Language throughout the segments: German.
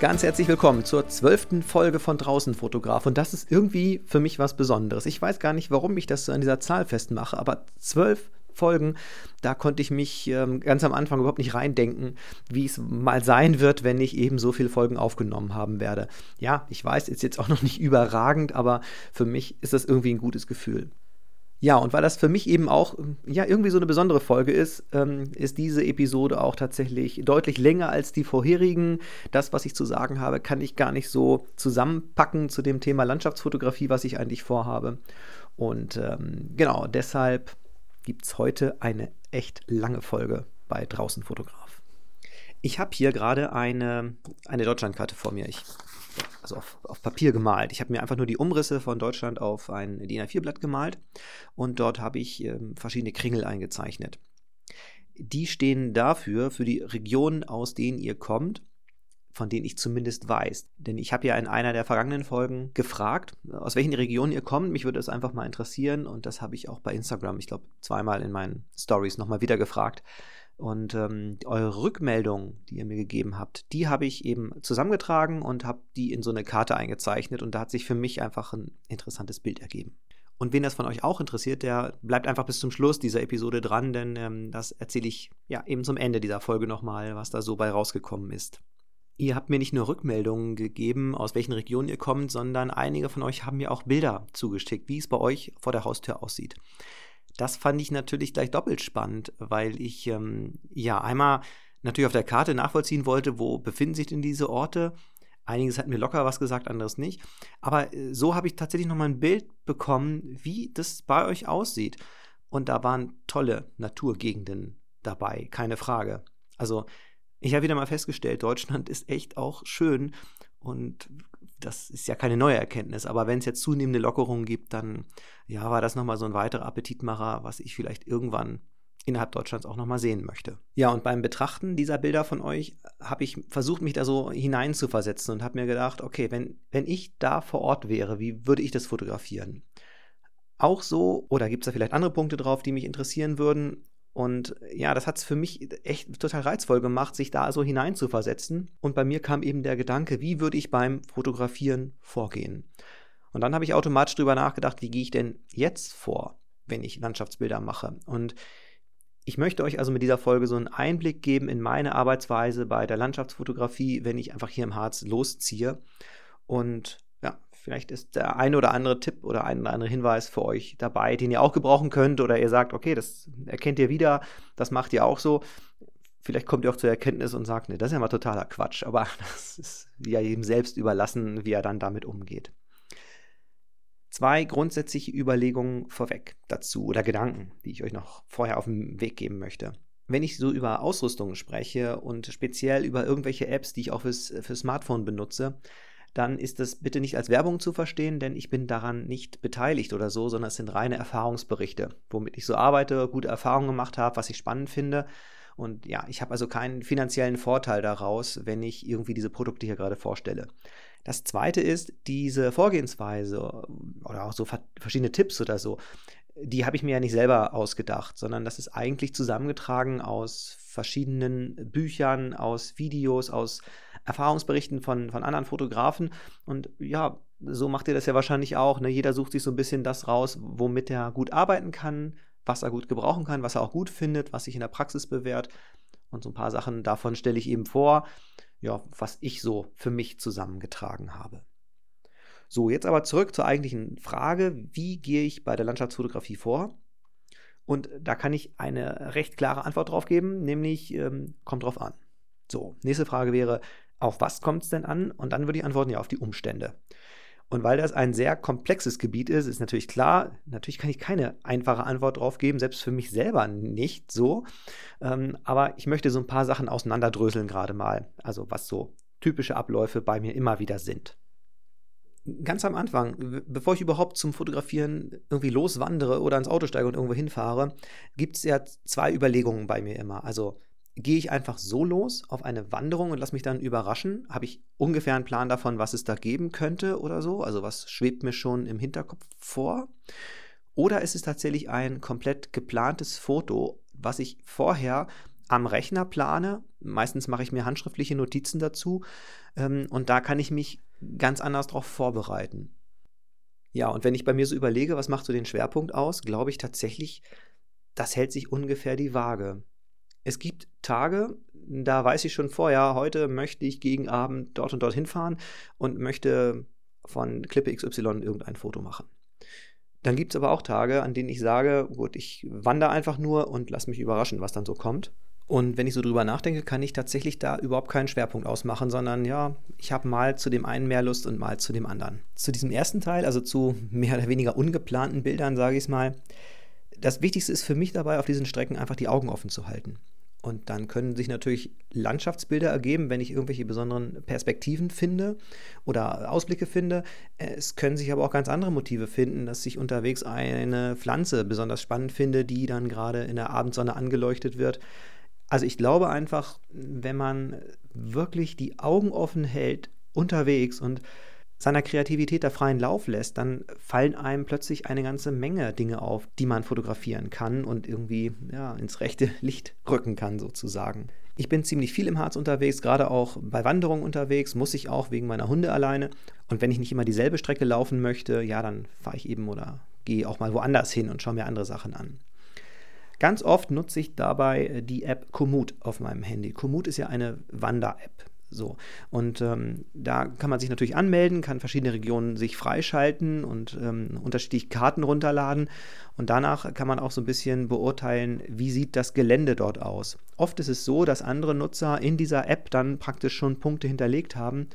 Ganz herzlich willkommen zur zwölften Folge von Draußen Fotograf. Und das ist irgendwie für mich was Besonderes. Ich weiß gar nicht, warum ich das an dieser Zahl festmache, aber zwölf Folgen, da konnte ich mich ähm, ganz am Anfang überhaupt nicht reindenken, wie es mal sein wird, wenn ich eben so viele Folgen aufgenommen haben werde. Ja, ich weiß, ist jetzt auch noch nicht überragend, aber für mich ist das irgendwie ein gutes Gefühl. Ja, und weil das für mich eben auch ja irgendwie so eine besondere Folge ist, ähm, ist diese Episode auch tatsächlich deutlich länger als die vorherigen. Das, was ich zu sagen habe, kann ich gar nicht so zusammenpacken zu dem Thema Landschaftsfotografie, was ich eigentlich vorhabe. Und ähm, genau, deshalb gibt es heute eine echt lange Folge bei Draußen Fotograf. Ich habe hier gerade eine, eine Deutschlandkarte vor mir. Ich also auf, auf Papier gemalt. Ich habe mir einfach nur die Umrisse von Deutschland auf ein DIN A4-Blatt gemalt und dort habe ich ähm, verschiedene Kringel eingezeichnet. Die stehen dafür, für die Regionen, aus denen ihr kommt, von denen ich zumindest weiß. Denn ich habe ja in einer der vergangenen Folgen gefragt, aus welchen Regionen ihr kommt. Mich würde es einfach mal interessieren und das habe ich auch bei Instagram, ich glaube, zweimal in meinen Stories nochmal wieder gefragt. Und ähm, eure Rückmeldungen, die ihr mir gegeben habt, die habe ich eben zusammengetragen und habe die in so eine Karte eingezeichnet. Und da hat sich für mich einfach ein interessantes Bild ergeben. Und wen das von euch auch interessiert, der bleibt einfach bis zum Schluss dieser Episode dran, denn ähm, das erzähle ich ja eben zum Ende dieser Folge nochmal, was da so bei rausgekommen ist. Ihr habt mir nicht nur Rückmeldungen gegeben, aus welchen Regionen ihr kommt, sondern einige von euch haben mir auch Bilder zugeschickt, wie es bei euch vor der Haustür aussieht das fand ich natürlich gleich doppelt spannend, weil ich ähm, ja einmal natürlich auf der Karte nachvollziehen wollte, wo befinden sich denn diese Orte. Einiges hat mir locker was gesagt, anderes nicht. Aber äh, so habe ich tatsächlich nochmal ein Bild bekommen, wie das bei euch aussieht. Und da waren tolle Naturgegenden dabei, keine Frage. Also ich habe wieder mal festgestellt, Deutschland ist echt auch schön und das ist ja keine neue Erkenntnis, aber wenn es jetzt zunehmende Lockerungen gibt, dann ja, war das nochmal so ein weiterer Appetitmacher, was ich vielleicht irgendwann innerhalb Deutschlands auch nochmal sehen möchte. Ja, und beim Betrachten dieser Bilder von euch habe ich versucht, mich da so hineinzuversetzen und habe mir gedacht, okay, wenn, wenn ich da vor Ort wäre, wie würde ich das fotografieren? Auch so, oder gibt es da vielleicht andere Punkte drauf, die mich interessieren würden? Und ja, das hat es für mich echt total reizvoll gemacht, sich da so hineinzuversetzen. Und bei mir kam eben der Gedanke, wie würde ich beim Fotografieren vorgehen? Und dann habe ich automatisch darüber nachgedacht, wie gehe ich denn jetzt vor, wenn ich Landschaftsbilder mache? Und ich möchte euch also mit dieser Folge so einen Einblick geben in meine Arbeitsweise bei der Landschaftsfotografie, wenn ich einfach hier im Harz losziehe. Und Vielleicht ist der eine oder andere Tipp oder ein oder andere Hinweis für euch dabei, den ihr auch gebrauchen könnt oder ihr sagt, okay, das erkennt ihr wieder, das macht ihr auch so. Vielleicht kommt ihr auch zur Erkenntnis und sagt, nee, das ist ja mal totaler Quatsch, aber das ist ja jedem selbst überlassen, wie er dann damit umgeht. Zwei grundsätzliche Überlegungen vorweg dazu oder Gedanken, die ich euch noch vorher auf den Weg geben möchte wenn ich so über Ausrüstung spreche und speziell über irgendwelche Apps, die ich auch fürs, für Smartphone benutze, dann ist das bitte nicht als Werbung zu verstehen, denn ich bin daran nicht beteiligt oder so, sondern es sind reine Erfahrungsberichte, womit ich so arbeite, gute Erfahrungen gemacht habe, was ich spannend finde. Und ja, ich habe also keinen finanziellen Vorteil daraus, wenn ich irgendwie diese Produkte hier gerade vorstelle. Das zweite ist, diese Vorgehensweise oder auch so verschiedene Tipps oder so, die habe ich mir ja nicht selber ausgedacht, sondern das ist eigentlich zusammengetragen aus verschiedenen Büchern, aus Videos, aus Erfahrungsberichten von, von anderen Fotografen. Und ja, so macht ihr das ja wahrscheinlich auch. Ne? Jeder sucht sich so ein bisschen das raus, womit er gut arbeiten kann, was er gut gebrauchen kann, was er auch gut findet, was sich in der Praxis bewährt. Und so ein paar Sachen davon stelle ich eben vor, ja, was ich so für mich zusammengetragen habe. So, jetzt aber zurück zur eigentlichen Frage, wie gehe ich bei der Landschaftsfotografie vor? Und da kann ich eine recht klare Antwort drauf geben, nämlich ähm, kommt drauf an. So, nächste Frage wäre, auf was kommt es denn an? Und dann würde ich antworten, ja, auf die Umstände. Und weil das ein sehr komplexes Gebiet ist, ist natürlich klar, natürlich kann ich keine einfache Antwort drauf geben, selbst für mich selber nicht so. Ähm, aber ich möchte so ein paar Sachen auseinanderdröseln gerade mal. Also was so typische Abläufe bei mir immer wieder sind. Ganz am Anfang, bevor ich überhaupt zum Fotografieren irgendwie loswandere oder ins Auto steige und irgendwo hinfahre, gibt es ja zwei Überlegungen bei mir immer. Also gehe ich einfach so los auf eine Wanderung und lasse mich dann überraschen? Habe ich ungefähr einen Plan davon, was es da geben könnte oder so? Also was schwebt mir schon im Hinterkopf vor? Oder ist es tatsächlich ein komplett geplantes Foto, was ich vorher am Rechner plane. Meistens mache ich mir handschriftliche Notizen dazu ähm, und da kann ich mich ganz anders darauf vorbereiten. Ja, und wenn ich bei mir so überlege, was macht so den Schwerpunkt aus, glaube ich tatsächlich, das hält sich ungefähr die Waage. Es gibt Tage, da weiß ich schon vorher, heute möchte ich gegen Abend dort und dort hinfahren und möchte von Klippe XY irgendein Foto machen. Dann gibt es aber auch Tage, an denen ich sage, gut, ich wandere einfach nur und lass mich überraschen, was dann so kommt. Und wenn ich so drüber nachdenke, kann ich tatsächlich da überhaupt keinen Schwerpunkt ausmachen, sondern ja, ich habe mal zu dem einen mehr Lust und mal zu dem anderen. Zu diesem ersten Teil, also zu mehr oder weniger ungeplanten Bildern, sage ich es mal, das Wichtigste ist für mich dabei, auf diesen Strecken einfach die Augen offen zu halten. Und dann können sich natürlich Landschaftsbilder ergeben, wenn ich irgendwelche besonderen Perspektiven finde oder Ausblicke finde. Es können sich aber auch ganz andere Motive finden, dass ich unterwegs eine Pflanze besonders spannend finde, die dann gerade in der Abendsonne angeleuchtet wird. Also ich glaube einfach, wenn man wirklich die Augen offen hält unterwegs und seiner Kreativität da freien Lauf lässt, dann fallen einem plötzlich eine ganze Menge Dinge auf, die man fotografieren kann und irgendwie ja, ins rechte Licht rücken kann, sozusagen. Ich bin ziemlich viel im Harz unterwegs, gerade auch bei Wanderungen unterwegs, muss ich auch wegen meiner Hunde alleine. Und wenn ich nicht immer dieselbe Strecke laufen möchte, ja, dann fahre ich eben oder gehe auch mal woanders hin und schaue mir andere Sachen an. Ganz oft nutze ich dabei die App Komoot auf meinem Handy. Komoot ist ja eine Wander-App. So. Und ähm, da kann man sich natürlich anmelden, kann verschiedene Regionen sich freischalten und ähm, unterschiedliche Karten runterladen. Und danach kann man auch so ein bisschen beurteilen, wie sieht das Gelände dort aus. Oft ist es so, dass andere Nutzer in dieser App dann praktisch schon Punkte hinterlegt haben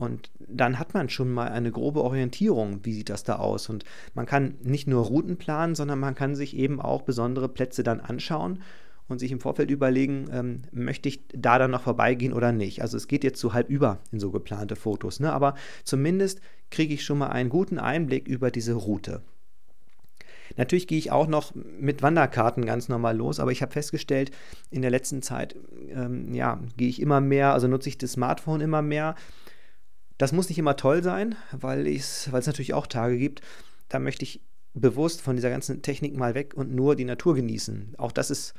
und dann hat man schon mal eine grobe Orientierung, wie sieht das da aus. Und man kann nicht nur Routen planen, sondern man kann sich eben auch besondere Plätze dann anschauen und sich im Vorfeld überlegen, ähm, möchte ich da dann noch vorbeigehen oder nicht. Also es geht jetzt so halb über in so geplante Fotos, ne? aber zumindest kriege ich schon mal einen guten Einblick über diese Route. Natürlich gehe ich auch noch mit Wanderkarten ganz normal los, aber ich habe festgestellt, in der letzten Zeit, ähm, ja, gehe ich immer mehr, also nutze ich das Smartphone immer mehr das muss nicht immer toll sein, weil es natürlich auch Tage gibt, da möchte ich bewusst von dieser ganzen Technik mal weg und nur die Natur genießen. Auch das ist,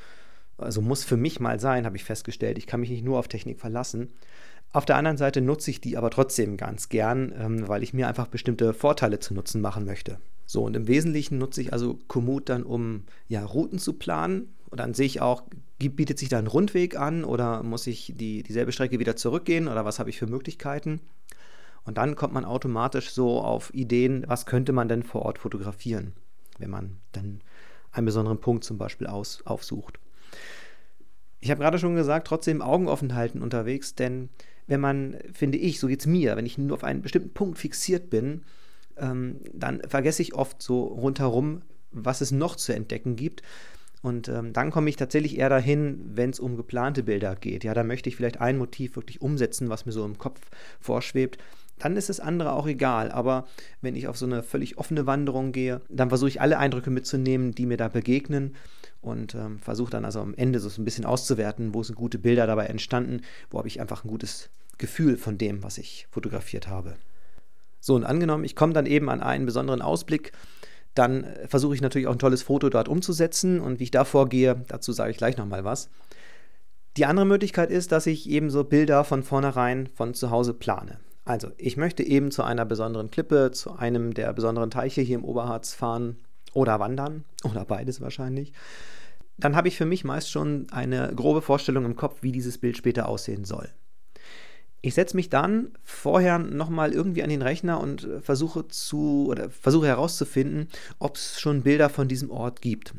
also muss für mich mal sein, habe ich festgestellt. Ich kann mich nicht nur auf Technik verlassen. Auf der anderen Seite nutze ich die aber trotzdem ganz gern, ähm, weil ich mir einfach bestimmte Vorteile zu Nutzen machen möchte. So, und im Wesentlichen nutze ich also Komoot dann, um ja, Routen zu planen. Und dann sehe ich auch, bietet sich da ein Rundweg an oder muss ich die, dieselbe Strecke wieder zurückgehen oder was habe ich für Möglichkeiten? Und dann kommt man automatisch so auf Ideen, was könnte man denn vor Ort fotografieren, wenn man dann einen besonderen Punkt zum Beispiel aus, aufsucht. Ich habe gerade schon gesagt, trotzdem Augen offen halten unterwegs, denn wenn man, finde ich, so geht es mir, wenn ich nur auf einen bestimmten Punkt fixiert bin, ähm, dann vergesse ich oft so rundherum, was es noch zu entdecken gibt. Und ähm, dann komme ich tatsächlich eher dahin, wenn es um geplante Bilder geht. Ja, da möchte ich vielleicht ein Motiv wirklich umsetzen, was mir so im Kopf vorschwebt dann ist das andere auch egal. Aber wenn ich auf so eine völlig offene Wanderung gehe, dann versuche ich alle Eindrücke mitzunehmen, die mir da begegnen und ähm, versuche dann also am Ende so ein bisschen auszuwerten, wo sind gute Bilder dabei entstanden, wo habe ich einfach ein gutes Gefühl von dem, was ich fotografiert habe. So, und angenommen, ich komme dann eben an einen besonderen Ausblick, dann äh, versuche ich natürlich auch ein tolles Foto dort umzusetzen und wie ich da vorgehe, dazu sage ich gleich nochmal was. Die andere Möglichkeit ist, dass ich eben so Bilder von vornherein von zu Hause plane. Also, ich möchte eben zu einer besonderen Klippe, zu einem der besonderen Teiche hier im Oberharz fahren oder wandern oder beides wahrscheinlich. Dann habe ich für mich meist schon eine grobe Vorstellung im Kopf, wie dieses Bild später aussehen soll. Ich setze mich dann vorher nochmal irgendwie an den Rechner und versuche zu oder versuche herauszufinden, ob es schon Bilder von diesem Ort gibt.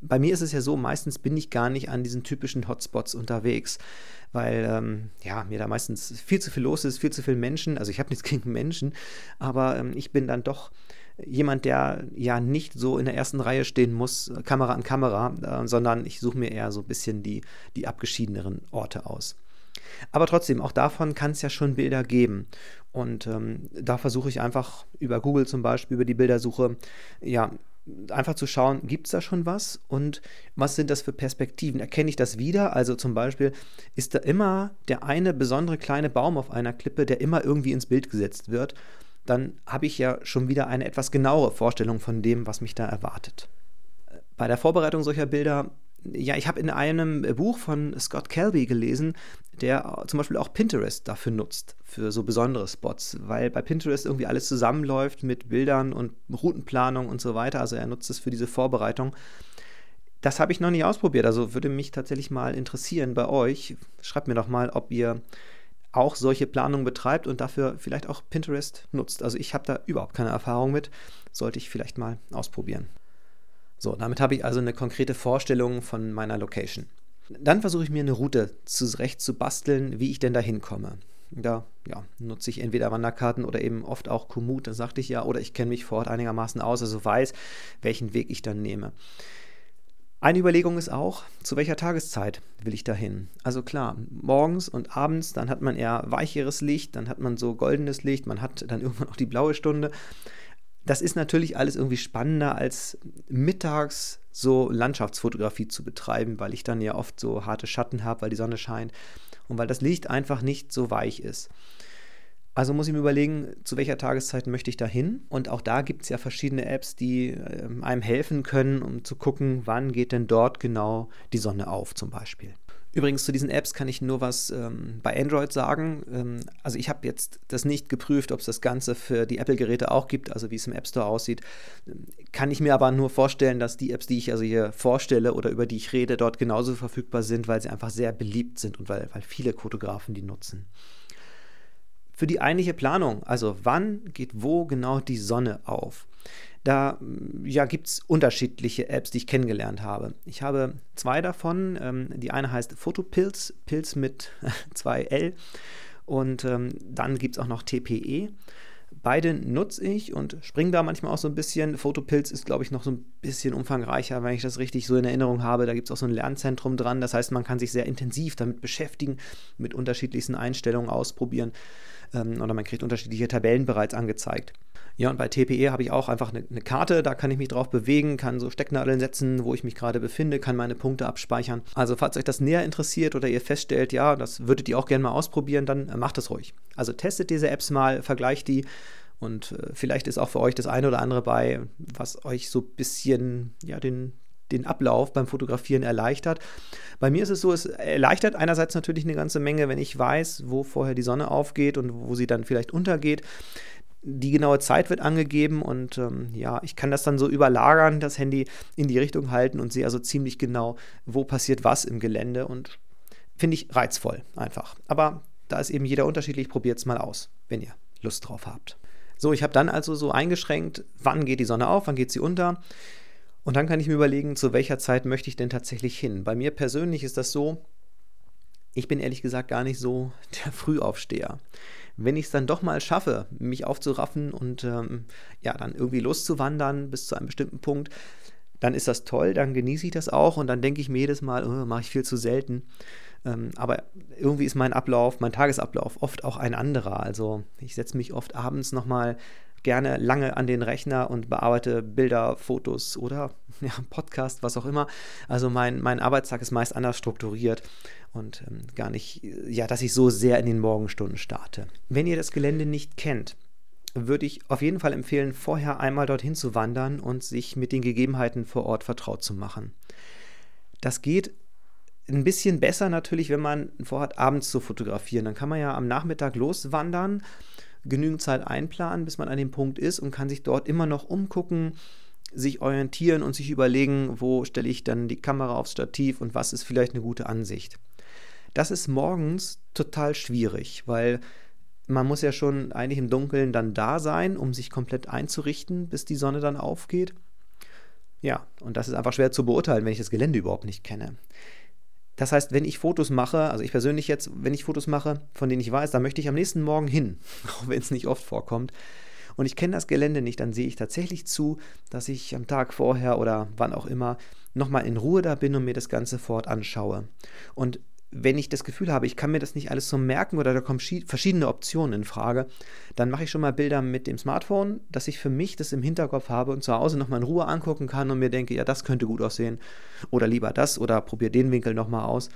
Bei mir ist es ja so, meistens bin ich gar nicht an diesen typischen Hotspots unterwegs weil ähm, ja, mir da meistens viel zu viel los ist, viel zu viele Menschen. Also ich habe nichts gegen Menschen, aber ähm, ich bin dann doch jemand, der ja nicht so in der ersten Reihe stehen muss, Kamera an Kamera, äh, sondern ich suche mir eher so ein bisschen die, die abgeschiedeneren Orte aus. Aber trotzdem, auch davon kann es ja schon Bilder geben. Und ähm, da versuche ich einfach über Google zum Beispiel, über die Bildersuche, ja, einfach zu schauen, gibt es da schon was und was sind das für Perspektiven? Erkenne ich das wieder? Also zum Beispiel ist da immer der eine besondere kleine Baum auf einer Klippe, der immer irgendwie ins Bild gesetzt wird, dann habe ich ja schon wieder eine etwas genauere Vorstellung von dem, was mich da erwartet. Bei der Vorbereitung solcher Bilder ja, ich habe in einem Buch von Scott Kelby gelesen, der zum Beispiel auch Pinterest dafür nutzt, für so besondere Spots, weil bei Pinterest irgendwie alles zusammenläuft mit Bildern und Routenplanung und so weiter. Also er nutzt es für diese Vorbereitung. Das habe ich noch nicht ausprobiert, also würde mich tatsächlich mal interessieren bei euch. Schreibt mir doch mal, ob ihr auch solche Planungen betreibt und dafür vielleicht auch Pinterest nutzt. Also ich habe da überhaupt keine Erfahrung mit, sollte ich vielleicht mal ausprobieren. So, damit habe ich also eine konkrete Vorstellung von meiner Location. Dann versuche ich mir eine Route zurecht zu basteln, wie ich denn da hinkomme. Da ja, nutze ich entweder Wanderkarten oder eben oft auch Komoot, das sagte ich ja, oder ich kenne mich vor Ort einigermaßen aus, also weiß, welchen Weg ich dann nehme. Eine Überlegung ist auch, zu welcher Tageszeit will ich dahin? Also klar, morgens und abends, dann hat man eher weicheres Licht, dann hat man so goldenes Licht, man hat dann irgendwann auch die blaue Stunde. Das ist natürlich alles irgendwie spannender als mittags so Landschaftsfotografie zu betreiben, weil ich dann ja oft so harte Schatten habe, weil die Sonne scheint und weil das Licht einfach nicht so weich ist. Also muss ich mir überlegen, zu welcher Tageszeit möchte ich da hin. Und auch da gibt es ja verschiedene Apps, die äh, einem helfen können, um zu gucken, wann geht denn dort genau die Sonne auf zum Beispiel. Übrigens zu diesen Apps kann ich nur was ähm, bei Android sagen. Ähm, also ich habe jetzt das nicht geprüft, ob es das Ganze für die Apple-Geräte auch gibt, also wie es im App Store aussieht. Kann ich mir aber nur vorstellen, dass die Apps, die ich also hier vorstelle oder über die ich rede, dort genauso verfügbar sind, weil sie einfach sehr beliebt sind und weil, weil viele Fotografen die nutzen für die eigentliche Planung, also wann geht wo genau die Sonne auf. Da ja, gibt es unterschiedliche Apps, die ich kennengelernt habe. Ich habe zwei davon. Ähm, die eine heißt Photopilz, Pilz mit 2L. Und ähm, dann gibt es auch noch TPE. Beide nutze ich und springe da manchmal auch so ein bisschen. Photopilz ist, glaube ich, noch so ein bisschen umfangreicher, wenn ich das richtig so in Erinnerung habe. Da gibt es auch so ein Lernzentrum dran. Das heißt, man kann sich sehr intensiv damit beschäftigen, mit unterschiedlichsten Einstellungen ausprobieren ähm, oder man kriegt unterschiedliche Tabellen bereits angezeigt. Ja, und bei TPE habe ich auch einfach eine, eine, Karte, da kann ich mich drauf bewegen, kann so Stecknadeln setzen, wo ich mich gerade befinde, kann meine Punkte abspeichern. Also falls euch das näher interessiert oder ihr feststellt, ja, das würdet ihr auch gerne mal ausprobieren, dann äh, macht es ruhig. Also testet diese Apps mal, vergleicht die und äh, vielleicht ist auch für euch das eine oder andere bei, was euch so ein bisschen ja, den, den Ablauf beim Fotografieren erleichtert. Bei mir ist es so, es erleichtert einerseits natürlich eine ganze Menge, wenn ich weiß, wo vorher die Sonne aufgeht und wo sie dann vielleicht untergeht. Die genaue Zeit wird angegeben und ähm, ja, ich kann das dann so überlagern, das Handy in die Richtung halten und sehe also ziemlich genau, wo passiert was im Gelände und finde ich reizvoll einfach. Aber da ist eben jeder unterschiedlich, probiert es mal aus, wenn ihr Lust drauf habt. So, ich habe dann also so eingeschränkt, wann geht die Sonne auf, wann geht sie unter. Und dann kann ich mir überlegen, zu welcher Zeit möchte ich denn tatsächlich hin. Bei mir persönlich ist das so, ich bin ehrlich gesagt gar nicht so der Frühaufsteher. Wenn ich es dann doch mal schaffe, mich aufzuraffen und ähm, ja, dann irgendwie loszuwandern bis zu einem bestimmten Punkt, dann ist das toll, dann genieße ich das auch und dann denke ich mir jedes Mal, oh, mache ich viel zu selten. Ähm, aber irgendwie ist mein Ablauf, mein Tagesablauf oft auch ein anderer. Also ich setze mich oft abends nochmal gerne lange an den Rechner und bearbeite Bilder, Fotos oder ja, Podcast, was auch immer. Also mein, mein Arbeitstag ist meist anders strukturiert und ähm, gar nicht, ja, dass ich so sehr in den Morgenstunden starte. Wenn ihr das Gelände nicht kennt, würde ich auf jeden Fall empfehlen, vorher einmal dorthin zu wandern und sich mit den Gegebenheiten vor Ort vertraut zu machen. Das geht ein bisschen besser natürlich, wenn man vorhat, abends zu fotografieren. Dann kann man ja am Nachmittag loswandern genügend Zeit einplanen, bis man an dem Punkt ist und kann sich dort immer noch umgucken, sich orientieren und sich überlegen, wo stelle ich dann die Kamera aufs Stativ und was ist vielleicht eine gute Ansicht. Das ist morgens total schwierig, weil man muss ja schon eigentlich im Dunkeln dann da sein, um sich komplett einzurichten, bis die Sonne dann aufgeht. Ja, und das ist einfach schwer zu beurteilen, wenn ich das Gelände überhaupt nicht kenne. Das heißt, wenn ich Fotos mache, also ich persönlich jetzt, wenn ich Fotos mache, von denen ich weiß, da möchte ich am nächsten Morgen hin, auch wenn es nicht oft vorkommt, und ich kenne das Gelände nicht, dann sehe ich tatsächlich zu, dass ich am Tag vorher oder wann auch immer nochmal in Ruhe da bin und mir das Ganze fort anschaue. Und wenn ich das Gefühl habe, ich kann mir das nicht alles so merken oder da kommen verschiedene Optionen in Frage, dann mache ich schon mal Bilder mit dem Smartphone, dass ich für mich das im Hinterkopf habe und zu Hause nochmal in Ruhe angucken kann und mir denke, ja, das könnte gut aussehen oder lieber das oder probiere den Winkel nochmal aus.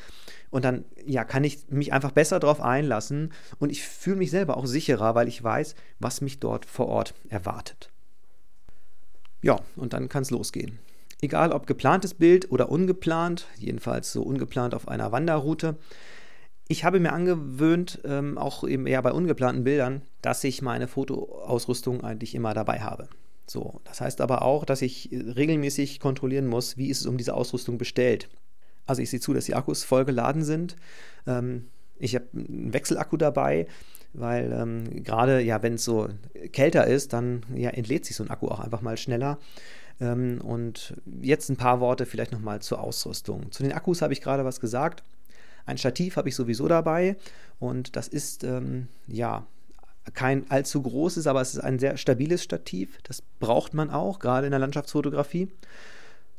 Und dann, ja, kann ich mich einfach besser darauf einlassen und ich fühle mich selber auch sicherer, weil ich weiß, was mich dort vor Ort erwartet. Ja, und dann kann es losgehen. Egal ob geplantes Bild oder ungeplant, jedenfalls so ungeplant auf einer Wanderroute. Ich habe mir angewöhnt, ähm, auch eben eher bei ungeplanten Bildern, dass ich meine Fotoausrüstung eigentlich immer dabei habe. So, das heißt aber auch, dass ich regelmäßig kontrollieren muss, wie ist es um diese Ausrüstung bestellt. Also ich sehe zu, dass die Akkus voll geladen sind. Ähm, ich habe einen Wechselakku dabei, weil ähm, gerade ja, wenn es so kälter ist, dann ja, entlädt sich so ein Akku auch einfach mal schneller. Ähm, und jetzt ein paar Worte vielleicht nochmal zur Ausrüstung. Zu den Akkus habe ich gerade was gesagt. Ein Stativ habe ich sowieso dabei und das ist ähm, ja kein allzu großes, aber es ist ein sehr stabiles Stativ. Das braucht man auch, gerade in der Landschaftsfotografie.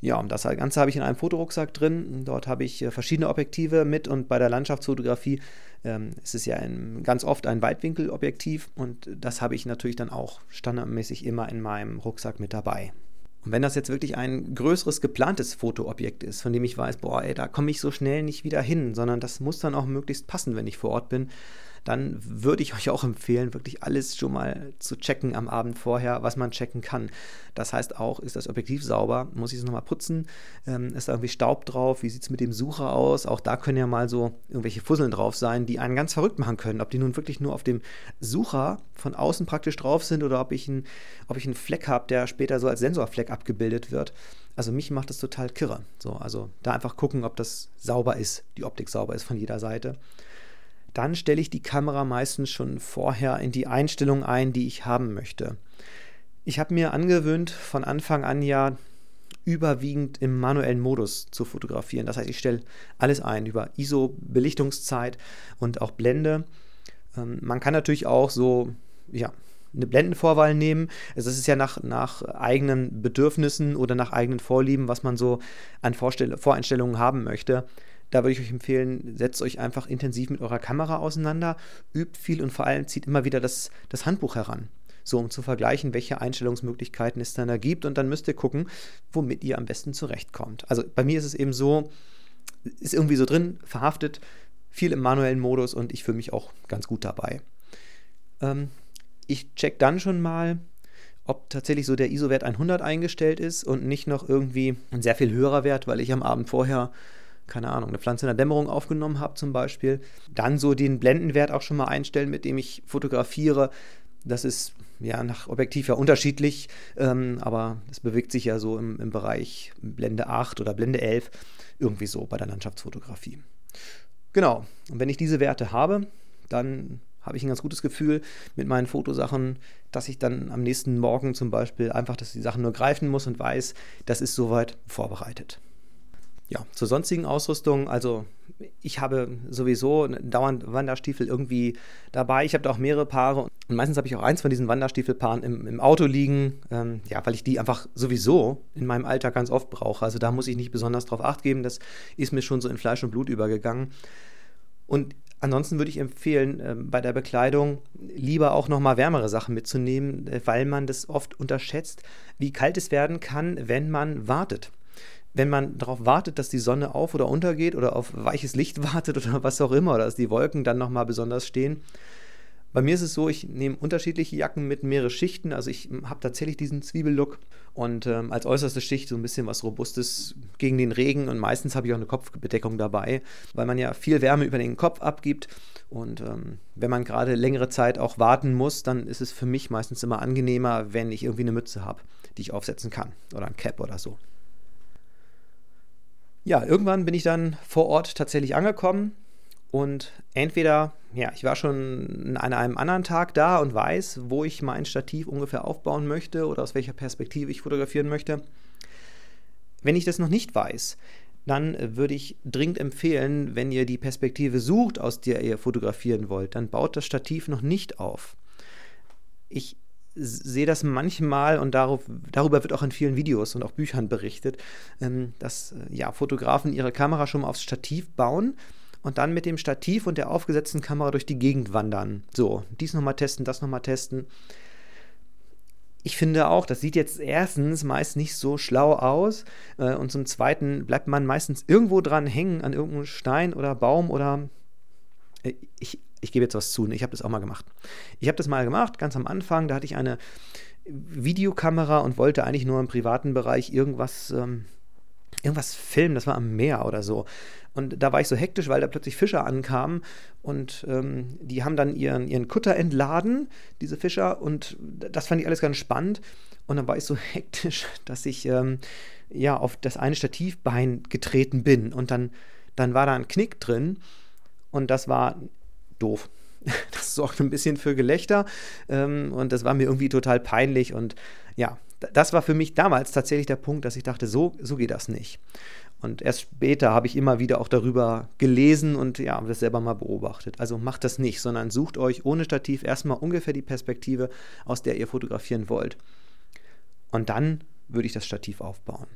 Ja, und das Ganze habe ich in einem Fotorucksack drin. Dort habe ich äh, verschiedene Objektive mit und bei der Landschaftsfotografie ähm, ist es ja ein, ganz oft ein Weitwinkelobjektiv und das habe ich natürlich dann auch standardmäßig immer in meinem Rucksack mit dabei. Und wenn das jetzt wirklich ein größeres geplantes Fotoobjekt ist, von dem ich weiß, boah, ey, da komme ich so schnell nicht wieder hin, sondern das muss dann auch möglichst passen, wenn ich vor Ort bin, dann würde ich euch auch empfehlen, wirklich alles schon mal zu checken am Abend vorher, was man checken kann. Das heißt auch, ist das Objektiv sauber? Muss ich es nochmal putzen? Ähm, ist da irgendwie Staub drauf? Wie sieht es mit dem Sucher aus? Auch da können ja mal so irgendwelche Fusseln drauf sein, die einen ganz verrückt machen können. Ob die nun wirklich nur auf dem Sucher von außen praktisch drauf sind oder ob ich, ein, ob ich einen Fleck habe, der später so als Sensorfleck abgebildet wird. Also mich macht das total kirre. So, also da einfach gucken, ob das sauber ist, die Optik sauber ist von jeder Seite dann stelle ich die Kamera meistens schon vorher in die Einstellung ein, die ich haben möchte. Ich habe mir angewöhnt, von Anfang an ja überwiegend im manuellen Modus zu fotografieren. Das heißt, ich stelle alles ein über ISO, Belichtungszeit und auch Blende. Ähm, man kann natürlich auch so, ja, eine Blendenvorwahl nehmen. Also es ist ja nach, nach eigenen Bedürfnissen oder nach eigenen Vorlieben, was man so an Vorstell Voreinstellungen haben möchte. Da würde ich euch empfehlen, setzt euch einfach intensiv mit eurer Kamera auseinander, übt viel und vor allem zieht immer wieder das, das Handbuch heran. So, um zu vergleichen, welche Einstellungsmöglichkeiten es dann da gibt. Und dann müsst ihr gucken, womit ihr am besten zurechtkommt. Also bei mir ist es eben so, ist irgendwie so drin, verhaftet, viel im manuellen Modus und ich fühle mich auch ganz gut dabei. Ähm, ich check dann schon mal, ob tatsächlich so der ISO-Wert 100 eingestellt ist und nicht noch irgendwie ein sehr viel höherer Wert, weil ich am Abend vorher keine Ahnung, eine Pflanze in der Dämmerung aufgenommen habe zum Beispiel. Dann so den Blendenwert auch schon mal einstellen, mit dem ich fotografiere. Das ist ja nach Objektiv ja unterschiedlich, ähm, aber es bewegt sich ja so im, im Bereich Blende 8 oder Blende 11, irgendwie so bei der Landschaftsfotografie. Genau, und wenn ich diese Werte habe, dann habe ich ein ganz gutes Gefühl mit meinen Fotosachen, dass ich dann am nächsten Morgen zum Beispiel einfach, dass die Sachen nur greifen muss und weiß, das ist soweit vorbereitet. Ja, zur sonstigen Ausrüstung, also ich habe sowieso dauernd Wanderstiefel irgendwie dabei. Ich habe da auch mehrere Paare und meistens habe ich auch eins von diesen Wanderstiefelpaaren im, im Auto liegen, ähm, ja, weil ich die einfach sowieso in meinem Alltag ganz oft brauche. Also da muss ich nicht besonders drauf acht geben. Das ist mir schon so in Fleisch und Blut übergegangen. Und ansonsten würde ich empfehlen, äh, bei der Bekleidung lieber auch nochmal wärmere Sachen mitzunehmen, äh, weil man das oft unterschätzt, wie kalt es werden kann, wenn man wartet wenn man darauf wartet, dass die Sonne auf oder untergeht oder auf weiches Licht wartet oder was auch immer, oder dass die Wolken dann nochmal besonders stehen. Bei mir ist es so, ich nehme unterschiedliche Jacken mit mehrere Schichten. Also ich habe tatsächlich diesen Zwiebellook und ähm, als äußerste Schicht so ein bisschen was Robustes gegen den Regen und meistens habe ich auch eine Kopfbedeckung dabei, weil man ja viel Wärme über den Kopf abgibt. Und ähm, wenn man gerade längere Zeit auch warten muss, dann ist es für mich meistens immer angenehmer, wenn ich irgendwie eine Mütze habe, die ich aufsetzen kann oder ein Cap oder so. Ja, irgendwann bin ich dann vor Ort tatsächlich angekommen und entweder, ja, ich war schon an einem anderen Tag da und weiß, wo ich mein Stativ ungefähr aufbauen möchte oder aus welcher Perspektive ich fotografieren möchte. Wenn ich das noch nicht weiß, dann würde ich dringend empfehlen, wenn ihr die Perspektive sucht, aus der ihr fotografieren wollt, dann baut das Stativ noch nicht auf. Ich sehe das manchmal und darauf, darüber wird auch in vielen Videos und auch Büchern berichtet, ähm, dass äh, ja, Fotografen ihre Kamera schon mal aufs Stativ bauen und dann mit dem Stativ und der aufgesetzten Kamera durch die Gegend wandern. So, dies nochmal testen, das nochmal testen. Ich finde auch, das sieht jetzt erstens meist nicht so schlau aus äh, und zum Zweiten bleibt man meistens irgendwo dran hängen an irgendeinem Stein oder Baum oder äh, ich, ich gebe jetzt was zu, ne? ich habe das auch mal gemacht. Ich habe das mal gemacht, ganz am Anfang, da hatte ich eine Videokamera und wollte eigentlich nur im privaten Bereich irgendwas, ähm, irgendwas filmen. Das war am Meer oder so. Und da war ich so hektisch, weil da plötzlich Fischer ankamen und ähm, die haben dann ihren, ihren Kutter entladen, diese Fischer. Und das fand ich alles ganz spannend. Und dann war ich so hektisch, dass ich ähm, ja auf das eine Stativbein getreten bin. Und dann, dann war da ein Knick drin. Und das war doof. Das sorgte ein bisschen für Gelächter ähm, und das war mir irgendwie total peinlich. Und ja, das war für mich damals tatsächlich der Punkt, dass ich dachte, so, so geht das nicht. Und erst später habe ich immer wieder auch darüber gelesen und ja, das selber mal beobachtet. Also macht das nicht, sondern sucht euch ohne Stativ erstmal ungefähr die Perspektive, aus der ihr fotografieren wollt. Und dann würde ich das Stativ aufbauen.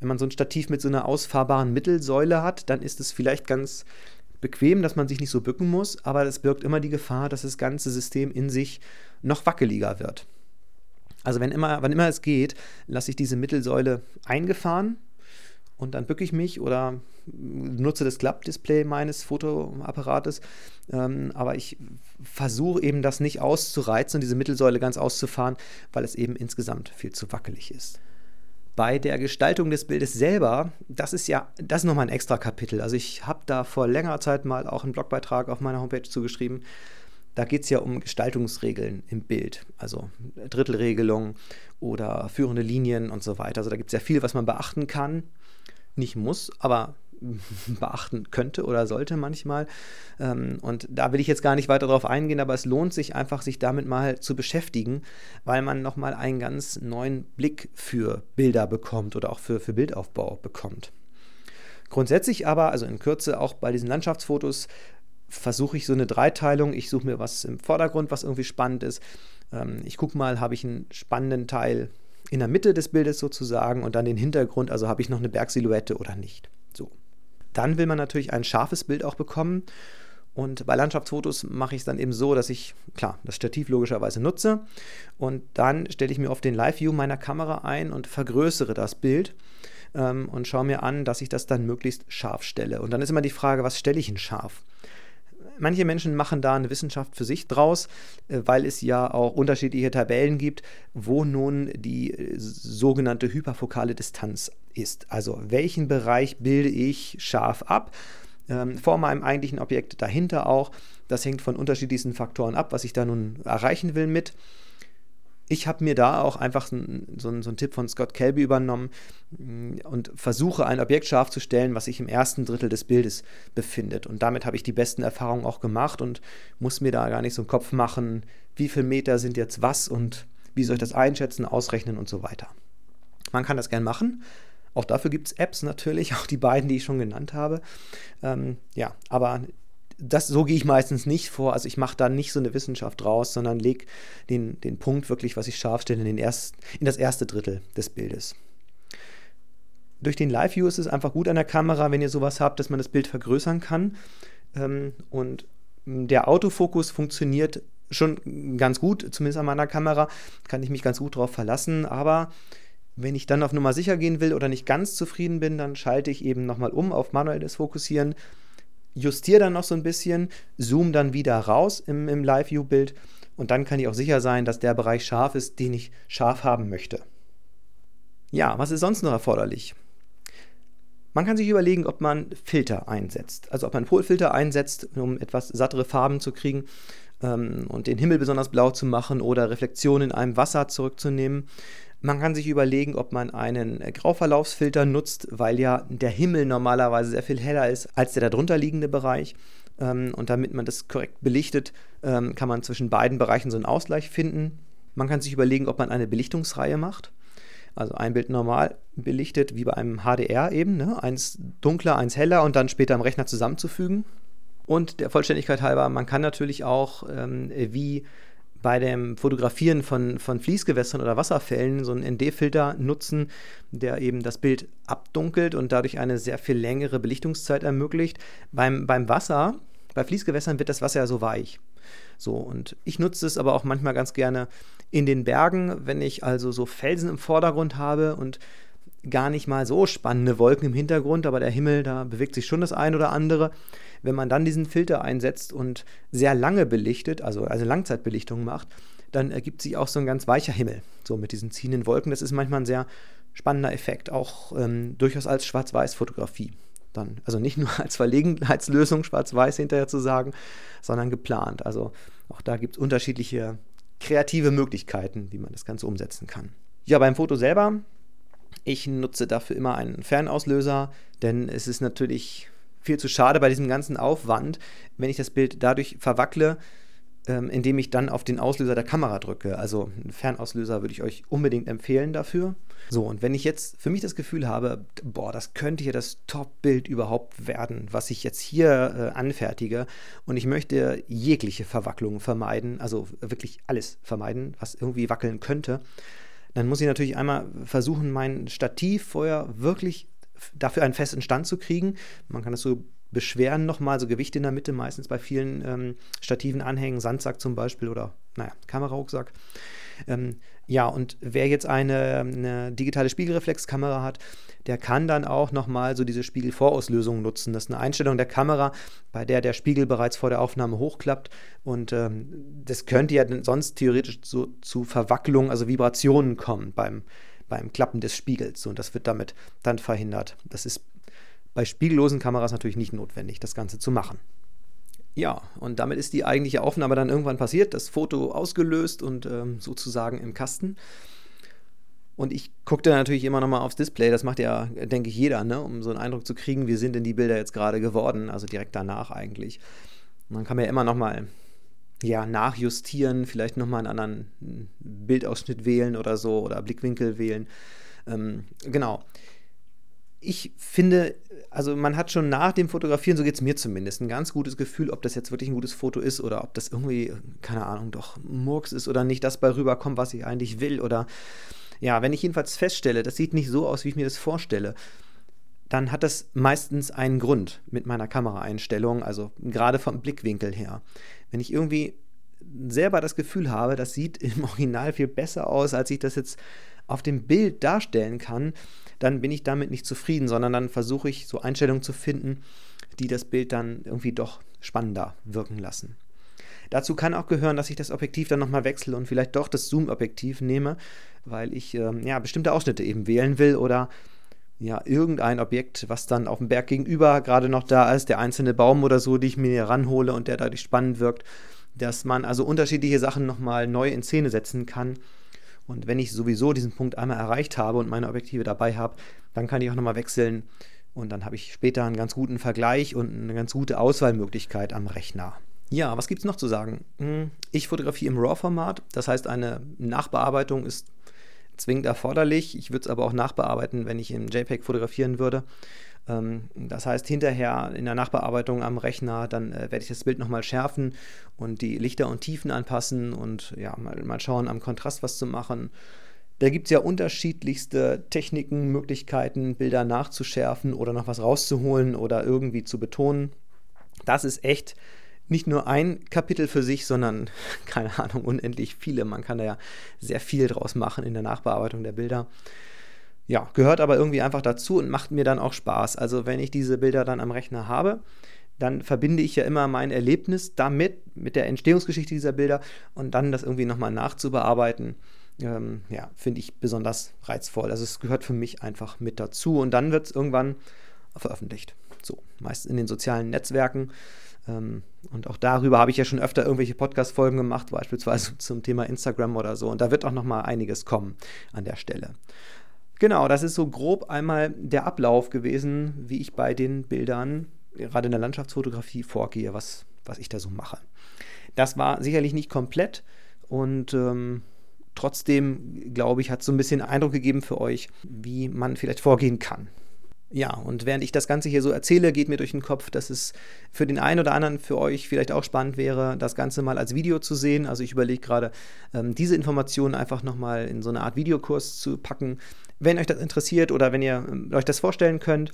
Wenn man so ein Stativ mit so einer ausfahrbaren Mittelsäule hat, dann ist es vielleicht ganz bequem, dass man sich nicht so bücken muss, aber es birgt immer die Gefahr, dass das ganze System in sich noch wackeliger wird. Also wenn immer, wann immer es geht, lasse ich diese Mittelsäule eingefahren und dann bücke ich mich oder nutze das Klappdisplay meines Fotoapparates. Ähm, aber ich versuche eben das nicht auszureizen und diese Mittelsäule ganz auszufahren, weil es eben insgesamt viel zu wackelig ist. Bei der Gestaltung des Bildes selber, das ist ja, das ist nochmal ein extra Kapitel. Also ich habe da vor längerer Zeit mal auch einen Blogbeitrag auf meiner Homepage zugeschrieben. Da geht es ja um Gestaltungsregeln im Bild, also Drittelregelung oder führende Linien und so weiter. Also da gibt es ja viel, was man beachten kann. Nicht muss, aber beachten könnte oder sollte manchmal. Ähm, und da will ich jetzt gar nicht weiter darauf eingehen, aber es lohnt sich einfach, sich damit mal zu beschäftigen, weil man nochmal einen ganz neuen Blick für Bilder bekommt oder auch für, für Bildaufbau bekommt. Grundsätzlich aber, also in Kürze auch bei diesen Landschaftsfotos, versuche ich so eine Dreiteilung. Ich suche mir was im Vordergrund, was irgendwie spannend ist. Ähm, ich gucke mal, habe ich einen spannenden Teil in der Mitte des Bildes sozusagen und dann den Hintergrund, also habe ich noch eine Bergsilhouette oder nicht. So. Dann will man natürlich ein scharfes Bild auch bekommen. Und bei Landschaftsfotos mache ich es dann eben so, dass ich, klar, das Stativ logischerweise nutze. Und dann stelle ich mir auf den Live-View meiner Kamera ein und vergrößere das Bild ähm, und schaue mir an, dass ich das dann möglichst scharf stelle. Und dann ist immer die Frage, was stelle ich in scharf? Manche Menschen machen da eine Wissenschaft für sich draus, äh, weil es ja auch unterschiedliche Tabellen gibt, wo nun die äh, sogenannte hyperfokale Distanz ist. Also welchen Bereich bilde ich scharf ab? Ähm, vor meinem eigentlichen Objekt dahinter auch. Das hängt von unterschiedlichsten Faktoren ab, was ich da nun erreichen will mit ich habe mir da auch einfach so, so, einen Tipp von Scott Kelby übernommen mm, und versuche ein Objekt scharf zu stellen, was sich im ersten Drittel des Bildes befindet. Und damit habe ich die besten Erfahrungen auch gemacht und muss mir da gar nicht so einen Kopf machen, wie viele Meter sind jetzt was und wie soll ich das einschätzen, ausrechnen und so weiter. Man kann das gern machen. Auch dafür gibt es Apps natürlich, auch die beiden, die ich schon genannt habe. Ähm, ja, aber das, so gehe ich meistens nicht vor. Also ich mache da nicht so eine Wissenschaft draus, sondern lege den, den Punkt wirklich, was ich scharf stelle, in, den erst, in das erste Drittel des Bildes. Durch den Live-View ist es einfach gut an der Kamera, wenn ihr sowas habt, dass man das Bild vergrößern kann. Ähm, und der Autofokus funktioniert schon ganz gut, zumindest an meiner Kamera, kann ich mich ganz gut darauf verlassen. Aber wenn ich dann auf Nummer sicher gehen will oder nicht ganz zufrieden bin, dann schalte ich eben nochmal um auf manuelles Fokussieren justiere dann noch so ein bisschen, zoome dann wieder raus im, im Live-View-Bild und dann kann ich auch sicher sein, dass der Bereich scharf ist, den ich scharf haben möchte. Ja, was ist sonst noch erforderlich? Man kann sich überlegen, ob man Filter einsetzt. Also ob man Polfilter einsetzt, um etwas sattere Farben zu kriegen ähm, und den Himmel besonders blau zu machen oder Reflexionen in einem Wasser zurückzunehmen. Man kann sich überlegen, ob man einen Grauverlaufsfilter nutzt, weil ja der Himmel normalerweise sehr viel heller ist als der darunter liegende Bereich. Ähm, und damit man das korrekt belichtet, ähm, kann man zwischen beiden Bereichen so einen Ausgleich finden. Man kann sich überlegen, ob man eine Belichtungsreihe macht. Also ein Bild normal belichtet, wie bei einem HDR eben, ne? eins dunkler, eins heller und dann später im Rechner zusammenzufügen. Und der Vollständigkeit halber, man kann natürlich auch ähm, wie bei dem Fotografieren von, von Fließgewässern oder Wasserfällen so einen ND-Filter nutzen, der eben das Bild abdunkelt und dadurch eine sehr viel längere Belichtungszeit ermöglicht. Beim, beim Wasser, bei Fließgewässern wird das Wasser ja so weich. So, und ich nutze es aber auch manchmal ganz gerne in den Bergen, wenn ich also so Felsen im Vordergrund habe und gar nicht mal so spannende Wolken im Hintergrund, aber der Himmel, da bewegt sich schon das ein oder andere wenn man dann diesen Filter einsetzt und sehr lange belichtet, also, also Langzeitbelichtung macht, dann ergibt sich auch so ein ganz weicher Himmel, so mit diesen ziehenden Wolken. Das ist manchmal ein sehr spannender Effekt, auch ähm, durchaus als Schwarz-Weiß-Fotografie. Dann, also nicht nur als Verlegenheitslösung schwarz-weiß hinterher zu sagen, sondern geplant. Also auch da gibt es unterschiedliche kreative Möglichkeiten, wie man das Ganze umsetzen kann. Ja, beim Foto selber, ich nutze dafür immer einen Fernauslöser, denn es ist natürlich viel zu schade bei diesem ganzen Aufwand, wenn ich das Bild dadurch verwackle, ähm, indem ich dann auf den Auslöser der Kamera drücke. Also einen Fernauslöser würde ich euch unbedingt empfehlen dafür. So, und wenn ich jetzt für mich das Gefühl habe, boah, das könnte hier das Top-Bild überhaupt werden, was ich jetzt hier äh, anfertige, und ich möchte jegliche Verwacklung vermeiden, also wirklich alles vermeiden, was irgendwie wackeln könnte, dann muss ich natürlich einmal versuchen, mein Stativ vorher wirklich dafür einen festen Stand zu kriegen. Man kann das so beschweren nochmal, so Gewicht in der Mitte, meistens bei vielen ähm, Stativen anhängen, Sandsack zum Beispiel oder, naja, Kamerarucksack. Ähm, ja, und wer jetzt eine, eine, digitale Spiegelreflexkamera hat, der kann dann auch nochmal so diese Spiegelvorauslösung nutzen. Das ist eine Einstellung der Kamera, bei der der Spiegel bereits vor der Aufnahme hochklappt. Und ähm, das könnte ja sonst theoretisch so zu Verwacklungen, also Vibrationen kommen beim, beim Klappen des Spiegels. Und das wird damit dann verhindert. Das ist bei spiegellosen Kameras natürlich nicht notwendig, das Ganze zu machen. Ja, und damit ist die eigentliche Aufnahme dann irgendwann passiert, das Foto ausgelöst und ähm, sozusagen im Kasten. Und ich guckte natürlich immer noch mal aufs Display, das macht ja, denke ich, jeder, ne? um so einen Eindruck zu kriegen, wie sind denn die Bilder jetzt gerade geworden, also direkt danach eigentlich. Und dann kann man ja immer noch mal ja, nachjustieren, vielleicht noch mal einen anderen Bildausschnitt wählen oder so oder Blickwinkel wählen. Ähm, genau ich finde, also man hat schon nach dem Fotografieren, so geht es mir zumindest, ein ganz gutes Gefühl, ob das jetzt wirklich ein gutes Foto ist oder ob das irgendwie, keine Ahnung, doch Murks ist oder nicht das bei rüberkommt, was ich eigentlich will. Oder ja, wenn ich jedenfalls feststelle, das sieht nicht so aus, wie ich mir das vorstelle, dann hat das meistens einen Grund mit meiner Kameraeinstellung, also gerade vom Blickwinkel her. Wenn ich irgendwie selber das Gefühl habe, das sieht im Original viel besser aus, als ich das jetzt auf dem Bild darstellen kann, dann bin ich damit nicht zufrieden, sondern dann versuche ich so Einstellungen zu finden, die das Bild dann irgendwie doch spannender wirken lassen. Dazu kann auch gehören, dass ich das Objektiv dann nochmal wechsle und vielleicht doch das Zoom-Objektiv nehme, weil ich ähm, ja, bestimmte Ausschnitte eben wählen will oder ja, irgendein Objekt, was dann auf dem Berg gegenüber gerade noch da ist, der einzelne Baum oder so, die ich mir ranhole und der dadurch spannend wirkt, dass man also unterschiedliche Sachen nochmal neu in Szene setzen kann und wenn ich sowieso diesen Punkt einmal erreicht habe und meine Objektive dabei habe, dann kann ich auch nochmal wechseln und dann habe ich später einen ganz guten Vergleich und eine ganz gute Auswahlmöglichkeit am Rechner. Ja, was gibt es noch zu sagen? Hm, ich fotografiere im RAW-Format, das heißt, eine Nachbearbeitung ist zwingend erforderlich. Ich würde es aber auch nachbearbeiten, wenn ich im JPEG fotografieren würde. Ähm, das heißt, hinterher in der Nachbearbeitung am Rechner, dann äh, werde ich das Bild nochmal schärfen und die Lichter und Tiefen anpassen und ja, mal, mal schauen, am Kontrast was zu machen. Da gibt es ja unterschiedlichste Techniken, Möglichkeiten, Bilder nachzuschärfen oder noch was rauszuholen oder irgendwie zu betonen. Das ist echt nicht nur ein Kapitel für sich, sondern, keine Ahnung, unendlich viele. Man kann da ja sehr viel draus machen in der Nachbearbeitung der Bilder ja, gehört aber irgendwie einfach dazu und macht mir dann auch Spaß. Also wenn ich diese Bilder dann am Rechner habe, dann verbinde ich ja immer mein Erlebnis damit, mit der Entstehungsgeschichte dieser Bilder und dann das irgendwie nochmal nachzubearbeiten, ähm, ja, finde ich besonders reizvoll. Also es gehört für mich einfach mit dazu und dann wird es irgendwann veröffentlicht. So, meist in den sozialen Netzwerken. Ähm, und auch darüber habe ich ja schon öfter irgendwelche Podcast-Folgen gemacht, beispielsweise zum Thema Instagram oder so. Und da wird auch nochmal einiges kommen an der Stelle. Genau, das ist so grob einmal der Ablauf gewesen, wie ich bei den Bildern, gerade in der Landschaftsfotografie, vorgehe, was, was ich da so mache. Das war sicherlich nicht komplett und ähm, trotzdem, glaube ich, hat es so ein bisschen Eindruck gegeben für euch, wie man vielleicht vorgehen kann. Ja, und während ich das Ganze hier so erzähle, geht mir durch den Kopf, dass es für den einen oder anderen für euch vielleicht auch spannend wäre, das Ganze mal als Video zu sehen. Also ich überlege gerade, ähm, diese Informationen einfach nochmal in so eine Art Videokurs zu packen. Wenn euch das interessiert oder wenn ihr ähm, euch das vorstellen könnt,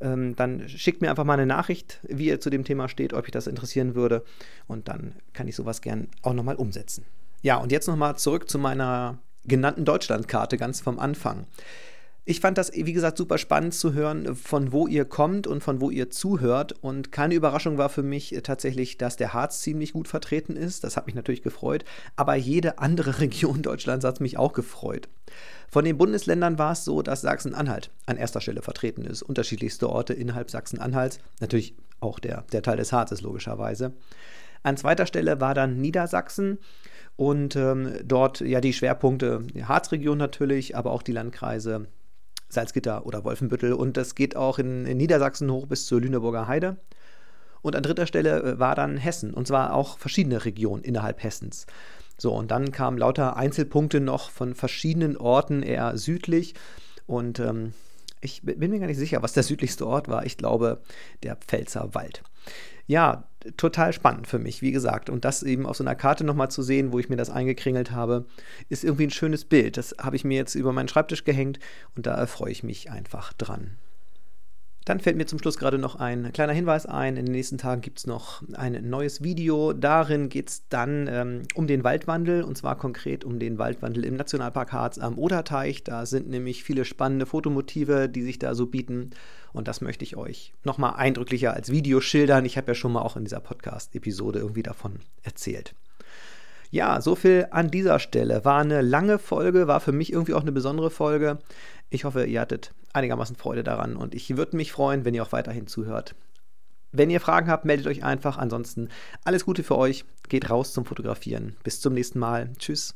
ähm, dann schickt mir einfach mal eine Nachricht, wie ihr zu dem Thema steht, ob euch das interessieren würde. Und dann kann ich sowas gern auch nochmal umsetzen. Ja, und jetzt nochmal zurück zu meiner genannten Deutschlandkarte ganz vom Anfang. Ich fand das, wie gesagt, super spannend zu hören, von wo ihr kommt und von wo ihr zuhört. Und keine Überraschung war für mich tatsächlich, dass der Harz ziemlich gut vertreten ist. Das hat mich natürlich gefreut. Aber jede andere Region Deutschlands hat mich auch gefreut. Von den Bundesländern war es so, dass Sachsen-Anhalt an erster Stelle vertreten ist. Unterschiedlichste Orte innerhalb Sachsen-Anhalts. Natürlich auch der, der Teil des Harzes, logischerweise. An zweiter Stelle war dann Niedersachsen und ähm, dort ja die Schwerpunkte, die Harzregion natürlich, aber auch die Landkreise Salzgitter oder Wolfenbüttel. Und das geht auch in, in Niedersachsen hoch bis zur Lüneburger Heide. Und an dritter Stelle äh, war dann Hessen, und zwar auch verschiedene Regionen innerhalb Hessens. So, und dann kamen lauter Einzelpunkte noch von verschiedenen Orten eher südlich. Und ähm, ich bin mir gar nicht sicher, was der südlichste Ort war. Ich glaube, der Pfälzer Wald. Ja, total spannend für mich, wie gesagt. Und das eben auf so einer Karte nochmal zu sehen, wo ich mir das eingekringelt habe, ist irgendwie ein schönes Bild. Das habe ich mir jetzt über meinen Schreibtisch gehängt und da erfreue ich mich einfach dran. Dann fällt mir zum Schluss gerade noch ein kleiner Hinweis ein. In den nächsten Tagen gibt es noch ein neues Video. Darin geht es dann ähm, um den Waldwandel und zwar konkret um den Waldwandel im Nationalpark Harz am Oderteich. Da sind nämlich viele spannende Fotomotive, die sich da so bieten. Und das möchte ich euch nochmal eindrücklicher als Video schildern. Ich habe ja schon mal auch in dieser Podcast-Episode irgendwie davon erzählt. Ja, so viel an dieser Stelle. War eine lange Folge, war für mich irgendwie auch eine besondere Folge. Ich hoffe, ihr hattet einigermaßen Freude daran und ich würde mich freuen, wenn ihr auch weiterhin zuhört. Wenn ihr Fragen habt, meldet euch einfach. Ansonsten alles Gute für euch. Geht raus zum Fotografieren. Bis zum nächsten Mal. Tschüss.